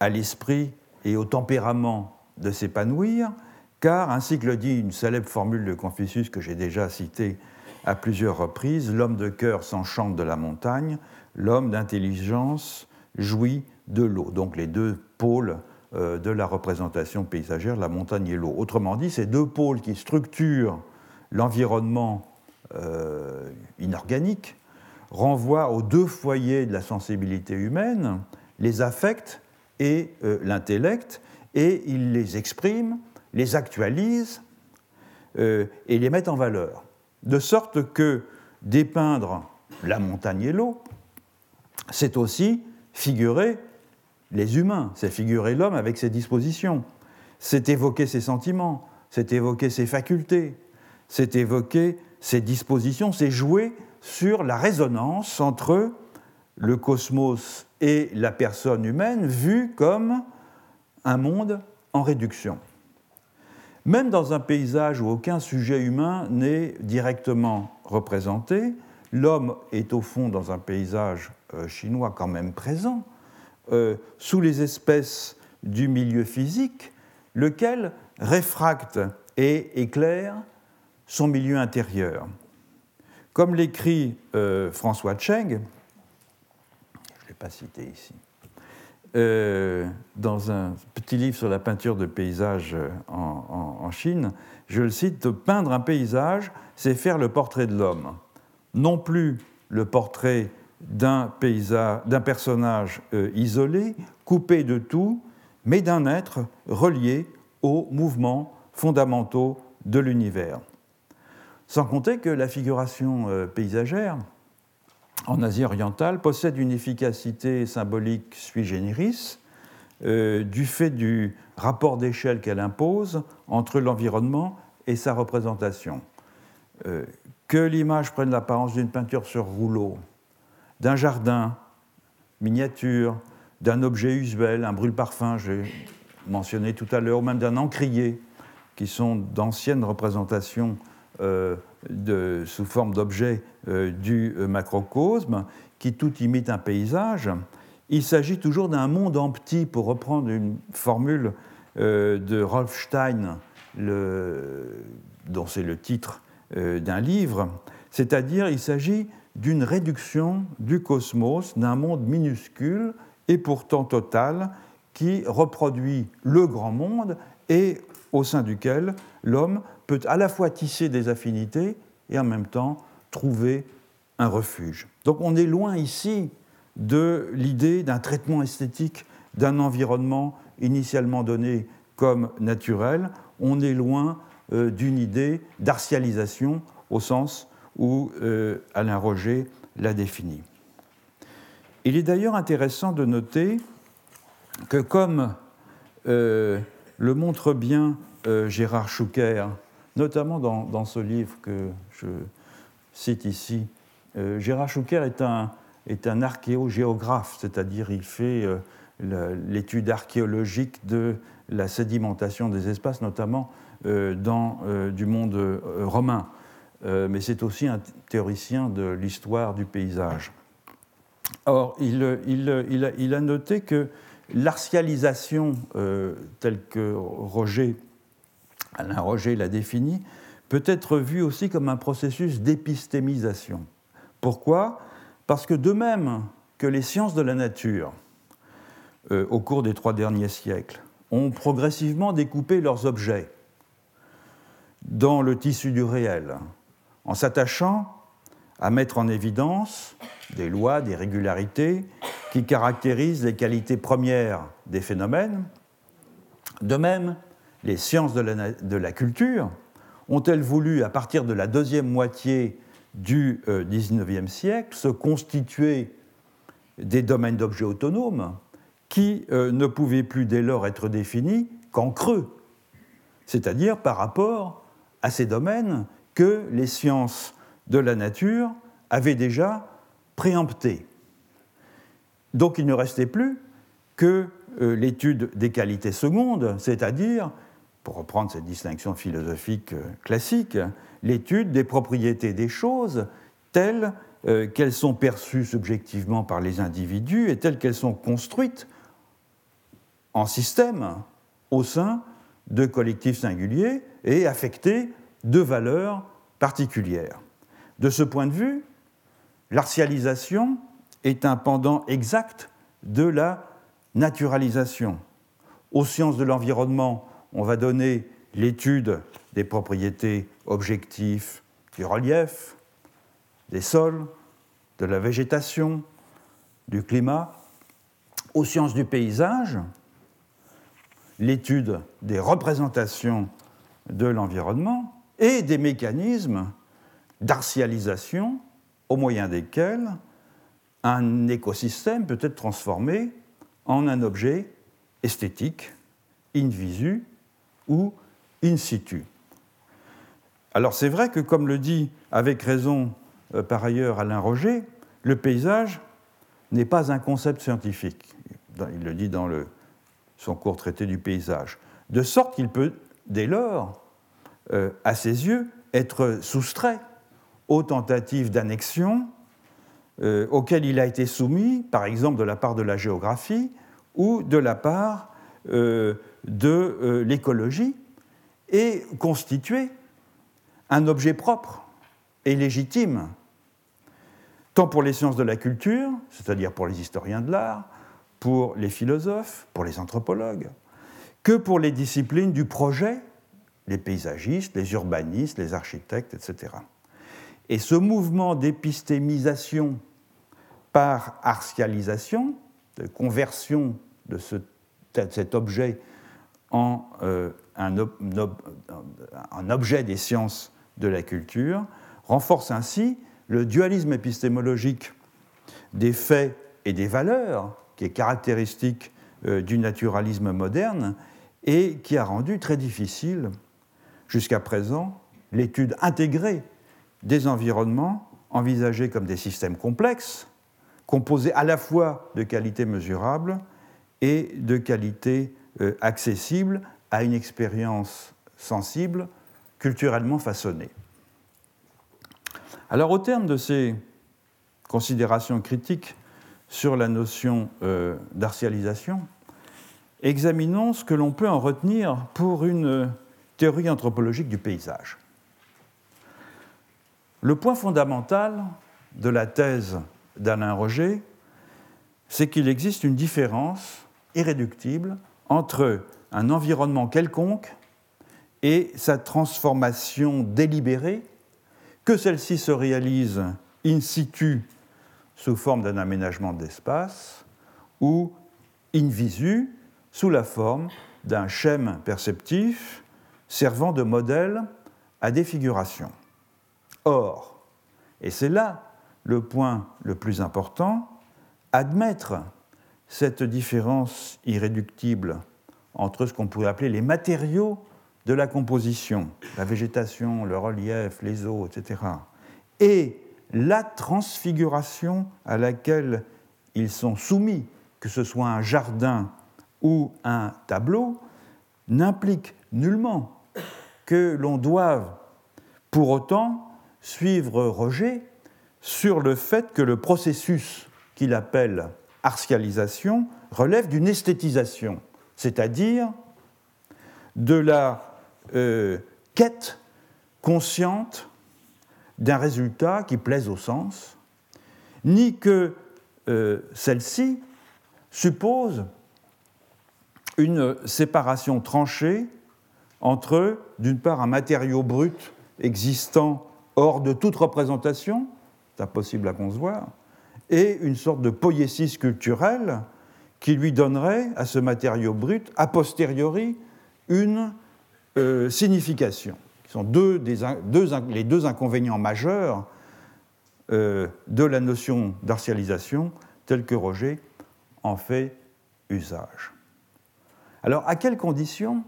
à l'esprit et au tempérament de s'épanouir, car, ainsi que le dit une célèbre formule de Confucius que j'ai déjà citée à plusieurs reprises, l'homme de cœur s'enchante de la montagne, l'homme d'intelligence jouit de l'eau. Donc les deux pôles euh, de la représentation paysagère, la montagne et l'eau. Autrement dit, ces deux pôles qui structurent l'environnement euh, inorganique renvoient aux deux foyers de la sensibilité humaine, les affects et euh, l'intellect, et ils les expriment, les actualisent et les mettent en valeur. De sorte que dépeindre la montagne et l'eau, c'est aussi figurer les humains, c'est figurer l'homme avec ses dispositions, c'est évoquer ses sentiments, c'est évoquer ses facultés, c'est évoquer ses dispositions, c'est jouer sur la résonance entre le cosmos et la personne humaine vue comme un monde en réduction. Même dans un paysage où aucun sujet humain n'est directement représenté, l'homme est au fond dans un paysage euh, chinois quand même présent, euh, sous les espèces du milieu physique, lequel réfracte et éclaire son milieu intérieur. Comme l'écrit euh, François Cheng, je ne l'ai pas cité ici, euh, dans un petit livre sur la peinture de paysage en, en Chine, je le cite, peindre un paysage, c'est faire le portrait de l'homme, non plus le portrait d'un personnage euh, isolé, coupé de tout, mais d'un être relié aux mouvements fondamentaux de l'univers. Sans compter que la figuration euh, paysagère en Asie orientale possède une efficacité symbolique sui generis euh, du fait du rapport d'échelle qu'elle impose entre l'environnement et sa représentation. que l'image prenne l'apparence d'une peinture sur rouleau, d'un jardin miniature, d'un objet usuel, un brûle-parfum, j'ai mentionné tout à l'heure, même d'un encrier, qui sont d'anciennes représentations euh, sous forme d'objets euh, du euh, macrocosme, qui tout imite un paysage. Il s'agit toujours d'un monde en petit, pour reprendre une formule de Rolf Stein, dont c'est le titre d'un livre, c'est-à-dire il s'agit d'une réduction du cosmos, d'un monde minuscule et pourtant total, qui reproduit le grand monde et au sein duquel l'homme peut à la fois tisser des affinités et en même temps trouver un refuge. Donc on est loin ici de l'idée d'un traitement esthétique d'un environnement initialement donné comme naturel, on est loin euh, d'une idée d'artialisation au sens où euh, Alain Roger l'a défini. Il est d'ailleurs intéressant de noter que comme euh, le montre bien Gérard Chouquer, notamment dans, ce livre que je cite ici, Gérard Chouquer est un, archéogéographe, c'est-à-dire il fait l'étude archéologique de la sédimentation des espaces, notamment dans du monde romain. Euh, mais c'est aussi un théoricien de l'histoire du paysage. Or, il, a, noté que l'artialisation, euh, telle que Roger, Alain Roger l'a définie, peut être vue aussi comme un processus d'épistémisation. Pourquoi? Parce que de même que les sciences de la nature, euh, au cours des trois derniers siècles, ont progressivement découpé leurs objets dans le tissu du réel, en s'attachant à mettre en évidence des lois, des régularités qui caractérisent les qualités premières des phénomènes. De même, les sciences de la, culture ont-elles voulu, à partir de la deuxième moitié du XIXe euh, siècle, se constituer des domaines d'objets autonomes qui euh, ne pouvaient plus dès lors être définis qu'en creux, c'est-à-dire par rapport à ces domaines que les sciences de la nature avaient déjà préempté. Donc il ne restait plus que euh, l'étude des qualités secondes, c'est-à-dire, pour reprendre cette distinction philosophique euh, classique, l'étude des propriétés des choses telles euh, qu'elles sont perçues subjectivement par les individus et telles qu'elles sont construites en système au sein de collectifs singuliers et affectées de valeurs particulières. De ce point de vue, l'artialisation est un pendant exact de la naturalisation. Aux sciences de l'environnement, on va donner l'étude des propriétés objectives du relief, des sols, de la végétation, du climat. Aux sciences du paysage, l'étude des représentations de l'environnement et des mécanismes d'artialisation au moyen desquels un écosystème peut être transformé en un objet esthétique, in visu ou in situ. Alors c'est vrai que, comme le dit avec raison euh, par ailleurs Alain Roger, le paysage n'est pas un concept scientifique. Il le dit dans son court traité du paysage. De sorte qu'il peut, dès lors, euh, à ses yeux, être soustrait aux tentatives d'annexion euh, auxquelles il a été soumis, par exemple de la part de la géographie ou de la part de l'écologie, et constituer un objet propre et légitime, tant pour les sciences de la culture, c'est-à-dire pour les historiens de l'art, pour les philosophes, pour les anthropologues, que pour les disciplines du projet les paysagistes, les urbanistes, les architectes, etc. Et ce mouvement d'épistémisation par artialisation, de conversion de cet objet en euh, un, objet des sciences de la culture, renforce ainsi le dualisme épistémologique des faits et des valeurs, qui est caractéristique euh, du naturalisme moderne et qui a rendu très difficile jusqu'à présent l'étude intégrée des environnements envisagés comme des systèmes complexes, composés à la fois de qualités mesurables et de qualités euh, accessibles à une expérience sensible, culturellement façonnée. Alors au terme de ces considérations critiques sur la notion euh, d'artialisation, examinons ce que l'on peut en retenir pour une théorie anthropologique du paysage. Le point fondamental de la thèse d'Alain Roger, c'est qu'il existe une différence irréductible entre un environnement quelconque et sa transformation délibérée, que celle-ci se réalise in situ sous forme d'un aménagement d'espace ou in visu sous la forme d'un schème perceptif servant de modèle à défiguration. Or, et c'est là le point le plus important, admettre cette différence irréductible entre ce qu'on pourrait appeler les matériaux de la composition, la végétation, le relief, les eaux, etc., et la transfiguration à laquelle ils sont soumis, que ce soit un jardin ou un tableau, n'implique nullement que l'on doive pour autant suivre Roger sur le fait que le processus qu'il appelle artialisation relève d'une esthétisation, c'est-à-dire de la euh, quête consciente d'un résultat qui plaise au sens, ni que euh, celle-ci suppose une séparation tranchée entre, d'une part, un matériau brut existant hors de toute représentation, c'est impossible à concevoir, et une sorte de poésis culturelle qui lui donnerait à ce matériau brut, a posteriori, une euh, signification. Ce sont deux les deux inconvénients majeurs euh, de la notion d'artialisation telle que Roger en fait usage. Alors, à quelles conditions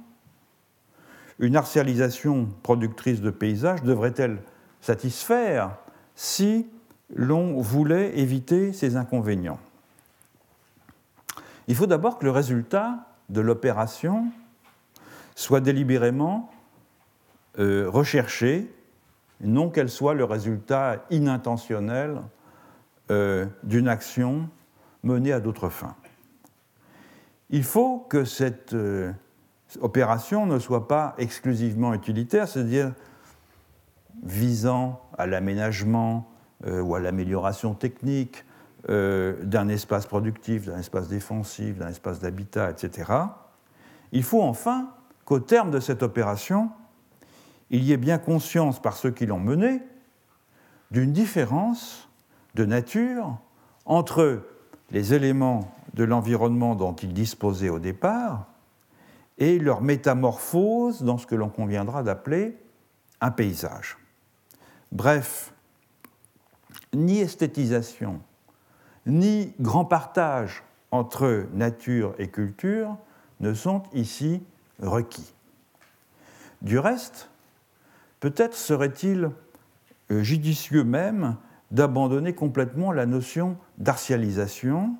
une artialisation productrice de paysages devrait-elle satisfaire si l'on voulait éviter ces inconvénients il faut d'abord que le résultat de l'opération soit délibérément euh, recherché, non qu'elle soit le résultat inintentionnel euh, d'une action menée à d'autres fins. Il faut que cette euh, opération ne soit pas exclusivement utilitaire, c'est-à-dire visant à l'aménagement ou à l'amélioration technique d'un espace productif, d'un espace défensif, d'un espace d'habitat, etc. Il faut enfin qu'au terme de cette opération, il y ait bien conscience par ceux qui l'ont menée d'une différence de nature entre les éléments de l'environnement dont ils disposaient au départ et leur métamorphose dans ce que l'on conviendra d'appeler un paysage. Bref, ni esthétisation, ni grand partage entre nature et culture ne sont ici requis. Du reste, peut-être serait-il euh, judicieux même d'abandonner complètement la notion d'artialisation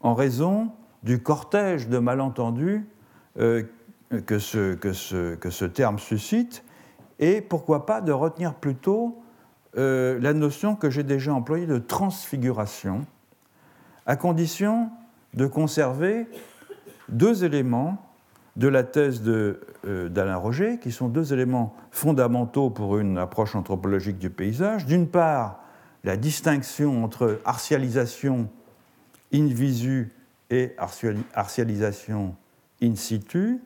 en raison du cortège de malentendus euh, que, ce, que, ce, que, ce, terme suscite, et pourquoi pas de retenir plutôt euh, la notion que j'ai déjà employée de transfiguration, à condition de conserver deux éléments de la thèse euh, d'Alain Roger, qui sont deux éléments fondamentaux pour une approche anthropologique du paysage. D'une part, la distinction entre artialisation in visu et artialisation in situ.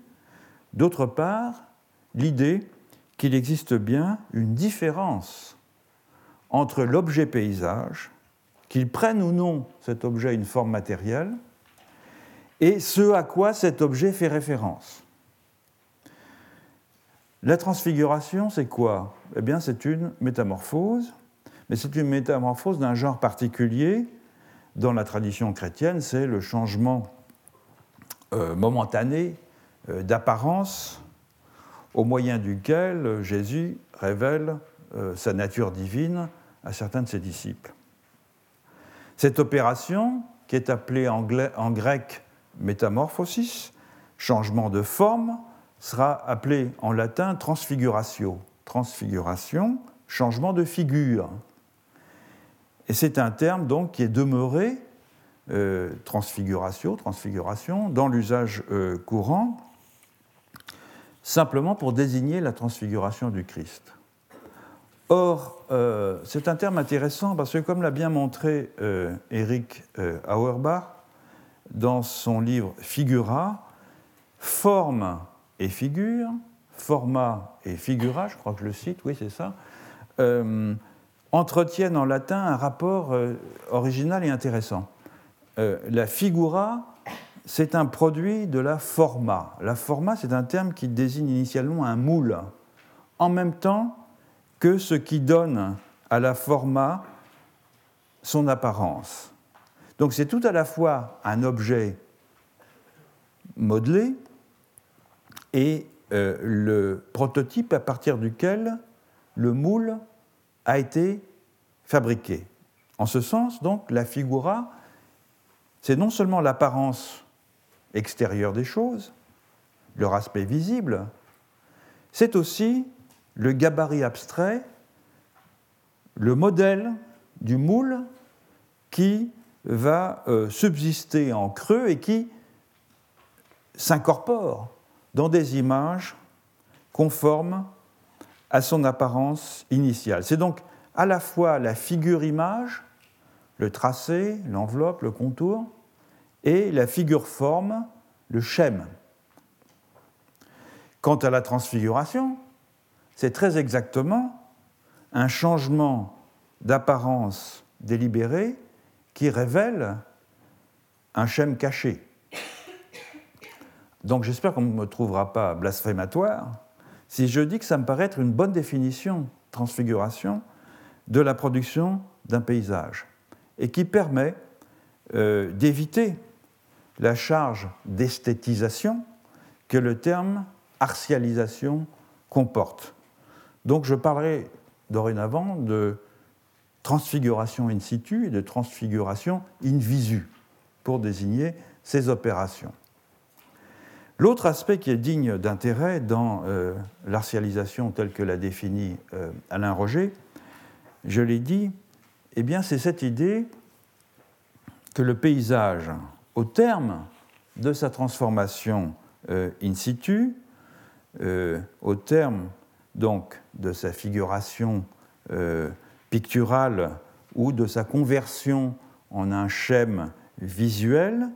D'autre part, l'idée qu'il existe bien une différence entre l'objet paysage, qu'il prenne ou non cet objet une forme matérielle, et ce à quoi cet objet fait référence. La transfiguration, c'est quoi? Eh bien, c'est une métamorphose, mais c'est une métamorphose d'un genre particulier. Dans la tradition chrétienne, c'est le changement euh, momentané euh, d'apparence au moyen duquel Jésus révèle euh, sa nature divine à certains de ses disciples. Cette opération, qui est appelée en grec métamorphosis, changement de forme, sera appelé en latin transfiguratio. Transfiguration, changement de figure. Et c'est un terme donc qui est demeuré, euh, transfiguratio, transfiguration, dans l'usage euh, courant, simplement pour désigner la transfiguration du Christ. Or, euh, c'est un terme intéressant parce que, comme l'a bien montré Eric Auerbach, dans son livre Figura, forme et figure, forma et figura, je crois que je le cite, oui c'est ça, euh, entretiennent en latin un rapport euh, original et intéressant. Euh, la figura, c'est un produit de la forma. La forma, c'est un terme qui désigne initialement un moule, en même temps que ce qui donne à la forma son apparence. Donc c'est tout à la fois un objet modelé et euh, le prototype à partir duquel le moule a été fabriqué. En ce sens, donc, la figura, c'est non seulement l'apparence extérieure des choses, leur aspect visible, c'est aussi le gabarit abstrait, le modèle du moule qui va euh, subsister en creux et qui s'incorpore dans des images conformes à son apparence initiale. C'est donc à la fois la figure-image, le tracé, l'enveloppe, le contour, et la figure-forme, le schème. Quant à la transfiguration, c'est très exactement un changement d'apparence délibéré qui révèle un schème caché. Donc j'espère qu'on ne me trouvera pas blasphématoire si je dis que ça me paraît être une bonne définition, transfiguration, de la production d'un paysage, et qui permet euh, d'éviter la charge d'esthétisation que le terme artialisation comporte. Donc je parlerai dorénavant de transfiguration in situ et de transfiguration in visu pour désigner ces opérations. L'autre aspect qui est digne d'intérêt dans euh, l'artialisation telle que l'a définie euh, Alain Roger, je l'ai dit, eh bien, c'est cette idée que le paysage, au terme de sa transformation euh, in situ, euh, au terme donc de sa figuration euh, picturale ou de sa conversion en un schème visuel,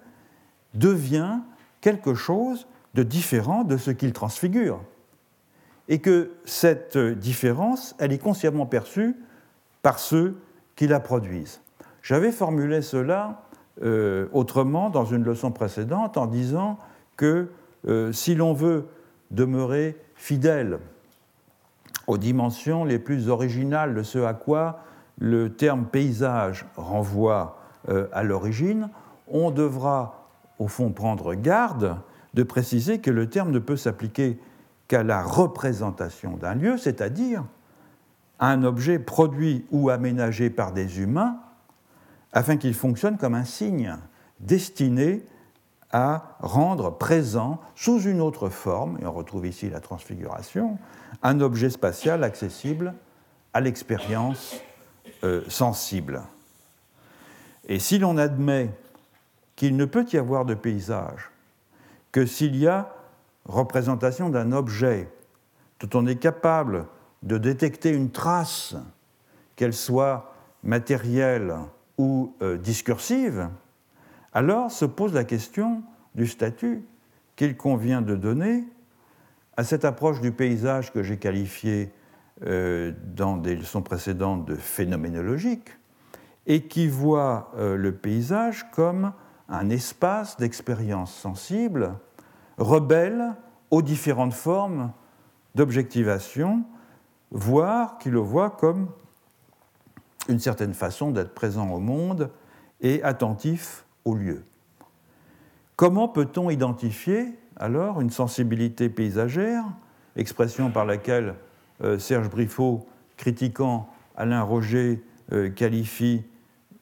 devient quelque chose de différent de ce qu'il transfigure. Et que cette différence, elle est consciemment perçue par ceux qui la produisent. J'avais formulé cela euh, autrement dans une leçon précédente en disant que euh, si l'on veut demeurer fidèle aux dimensions les plus originales de ce à quoi le terme paysage renvoie euh, à l'origine, on devra au fond prendre garde de préciser que le terme ne peut s'appliquer qu'à la représentation d'un lieu, c'est-à-dire un objet produit ou aménagé par des humains afin qu'il fonctionne comme un signe destiné à rendre présent sous une autre forme, et on retrouve ici la transfiguration, un objet spatial accessible à l'expérience euh, sensible. Et si l'on admet qu'il ne peut y avoir de paysage que s'il y a représentation d'un objet dont on est capable de détecter une trace, qu'elle soit matérielle ou euh, discursive, alors se pose la question du statut qu'il convient de donner à cette approche du paysage que j'ai qualifiée euh, dans des leçons précédentes de phénoménologique, et qui voit euh, le paysage comme un espace d'expérience sensible, rebelle aux différentes formes d'objectivation voire qui le voit comme une certaine façon d'être présent au monde et attentif au lieu. Comment peut-on identifier alors une sensibilité paysagère, expression par laquelle euh, Serge Briffaut, critiquant Alain Roger, euh, qualifie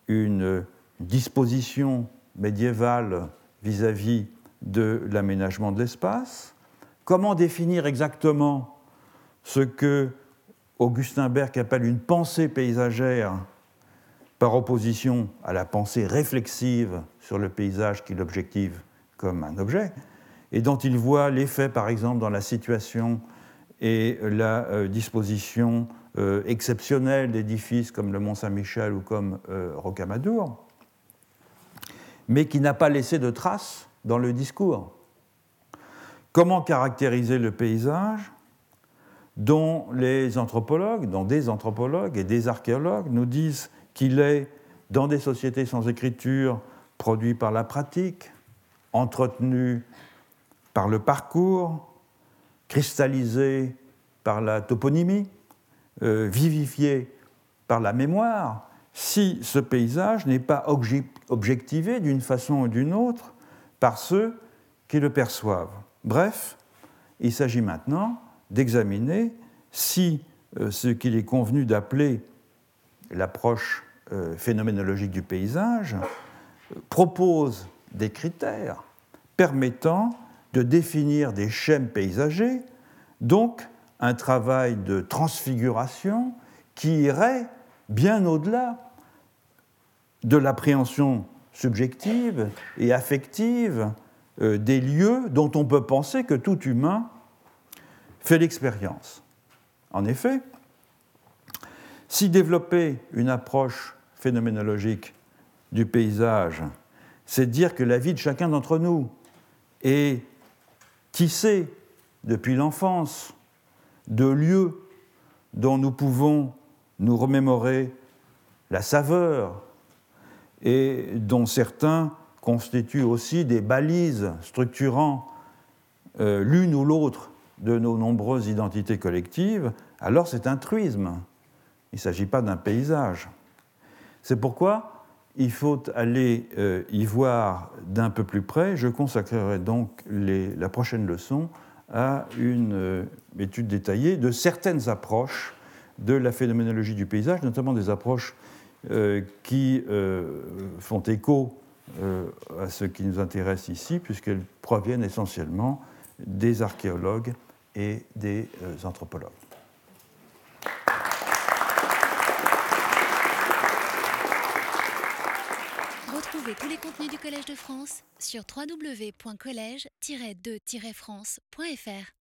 une disposition médiévale vis-à-vis -vis de l'aménagement de l'espace? Comment définir exactement ce que Augustin Berg appelle une pensée paysagère par opposition à la pensée réflexive sur le paysage qu'il objective comme un objet, et dont il voit l'effet, par exemple, dans la situation et la euh, disposition euh, exceptionnelle d'édifices comme le Mont Saint-Michel ou comme euh, Rocamadour, mais qui n'a pas laissé de traces dans le discours. Comment caractériser le paysage dont les anthropologues, dont des anthropologues et des archéologues nous disent qu'il est, dans des sociétés sans écriture, produit par la pratique, entretenu par le parcours, cristallisé par la toponymie, euh, vivifié par la mémoire, si ce paysage n'est pas objectivé d'une façon ou d'une autre par ceux qui le perçoivent. Bref, il s'agit maintenant d'examiner si euh, ce qu'il est convenu d'appeler l'approche euh, phénoménologique du paysage euh, propose des critères permettant de définir des schèmes paysagers, donc un travail de transfiguration qui irait bien au-delà de l'appréhension subjective et affective des lieux dont on peut penser que tout humain fait l'expérience. En effet, si développer une approche phénoménologique du paysage, c'est dire que la vie de chacun d'entre nous est tissée depuis l'enfance de lieux dont nous pouvons nous remémorer la saveur et dont certains constituent aussi des balises structurant euh, l'une ou l'autre de nos nombreuses identités collectives, alors c'est un truisme. Il ne s'agit pas d'un paysage. C'est pourquoi il faut aller euh, y voir d'un peu plus près. Je consacrerai donc la prochaine leçon à une euh, étude détaillée de certaines approches de la phénoménologie du paysage, notamment des approches euh, qui font écho à ce qui nous intéresse ici, puisqu'elles proviennent essentiellement des archéologues et des anthropologues. Retrouvez tous les contenus du Collège France sur www.colège-2-france.fr.